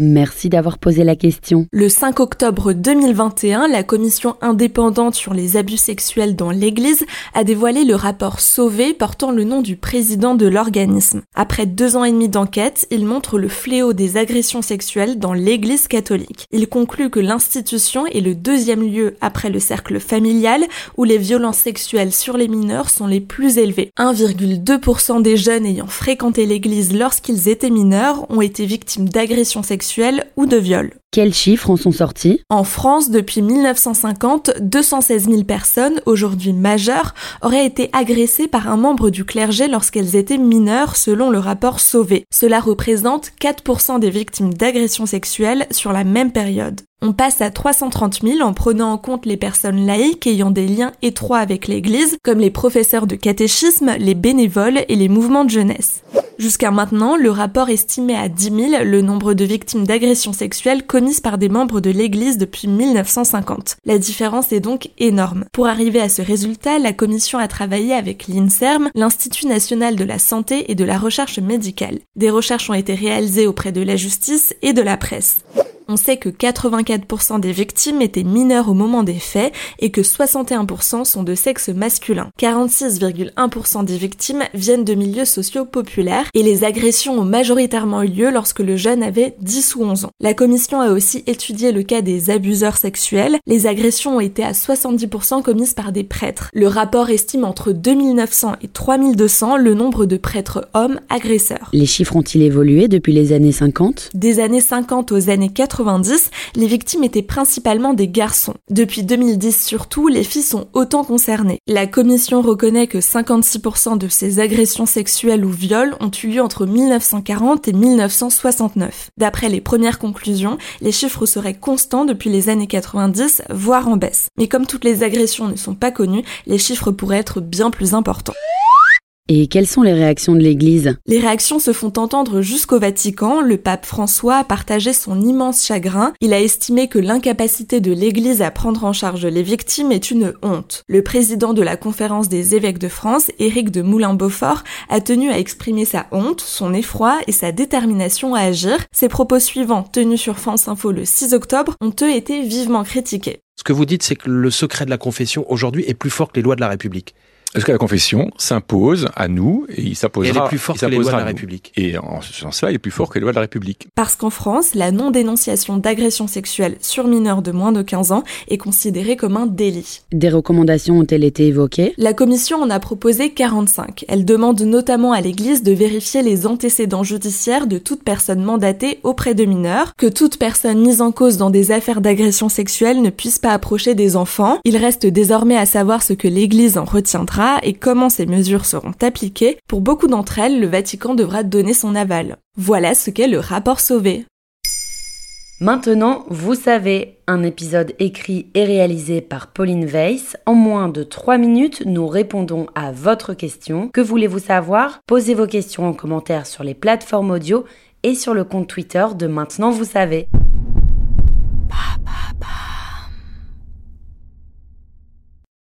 Merci d'avoir posé la question. Le 5 octobre 2021, la commission indépendante sur les abus sexuels dans l'Église a dévoilé le rapport Sauvé portant le nom du président de l'organisme. Après deux ans et demi d'enquête, il montre le fléau des agressions sexuelles dans l'Église catholique. Il conclut que l'institution est le deuxième lieu après le cercle familial où les violences sexuelles sur les mineurs sont les plus élevées. 1,2% des jeunes ayant fréquenté l'Église lorsqu'ils étaient mineurs ont été victimes d'agressions sexuelles ou de viol. Quels chiffres en sont sortis? En France, depuis 1950, 216 000 personnes, aujourd'hui majeures, auraient été agressées par un membre du clergé lorsqu'elles étaient mineures, selon le rapport Sauvé. Cela représente 4% des victimes d'agressions sexuelles sur la même période. On passe à 330 000 en prenant en compte les personnes laïques ayant des liens étroits avec l'Église, comme les professeurs de catéchisme, les bénévoles et les mouvements de jeunesse. Jusqu'à maintenant, le rapport estimait à 10 000 le nombre de victimes d'agressions sexuelles commises par des membres de l'Église depuis 1950. La différence est donc énorme. Pour arriver à ce résultat, la commission a travaillé avec l'INSERM, l'Institut national de la santé et de la recherche médicale. Des recherches ont été réalisées auprès de la justice et de la presse. On sait que 84% des victimes étaient mineures au moment des faits et que 61% sont de sexe masculin. 46,1% des victimes viennent de milieux sociaux populaires et les agressions ont majoritairement eu lieu lorsque le jeune avait 10 ou 11 ans. La commission a aussi étudié le cas des abuseurs sexuels. Les agressions ont été à 70% commises par des prêtres. Le rapport estime entre 2900 et 3200 le nombre de prêtres hommes agresseurs. Les chiffres ont-ils évolué depuis les années 50 Des années 50 aux années 80, les victimes étaient principalement des garçons. Depuis 2010 surtout, les filles sont autant concernées. La commission reconnaît que 56% de ces agressions sexuelles ou viols ont eu lieu entre 1940 et 1969. D'après les premières conclusions, les chiffres seraient constants depuis les années 90, voire en baisse. Mais comme toutes les agressions ne sont pas connues, les chiffres pourraient être bien plus importants. Et quelles sont les réactions de l'Église? Les réactions se font entendre jusqu'au Vatican. Le pape François a partagé son immense chagrin. Il a estimé que l'incapacité de l'Église à prendre en charge les victimes est une honte. Le président de la conférence des évêques de France, Éric de Moulin-Beaufort, a tenu à exprimer sa honte, son effroi et sa détermination à agir. Ses propos suivants, tenus sur France Info le 6 octobre, ont eux été vivement critiqués. Ce que vous dites, c'est que le secret de la confession aujourd'hui est plus fort que les lois de la République. Est-ce que la confession s'impose à nous et il s'imposera. Elle est plus forte que les lois de la République. Et en ce sens-là, il est plus fort que les lois de la République. Parce qu'en France, la non-dénonciation d'agression sexuelle sur mineurs de moins de 15 ans est considérée comme un délit. Des recommandations ont-elles été évoquées? La commission en a proposé 45. Elle demande notamment à l'Église de vérifier les antécédents judiciaires de toute personne mandatée auprès de mineurs, que toute personne mise en cause dans des affaires d'agression sexuelle ne puisse pas approcher des enfants. Il reste désormais à savoir ce que l'Église en retiendra et comment ces mesures seront appliquées, pour beaucoup d'entre elles, le Vatican devra donner son aval. Voilà ce qu'est le rapport Sauvé. Maintenant, vous savez, un épisode écrit et réalisé par Pauline Weiss. En moins de 3 minutes, nous répondons à votre question. Que voulez-vous savoir? Posez vos questions en commentaire sur les plateformes audio et sur le compte Twitter de Maintenant, vous savez.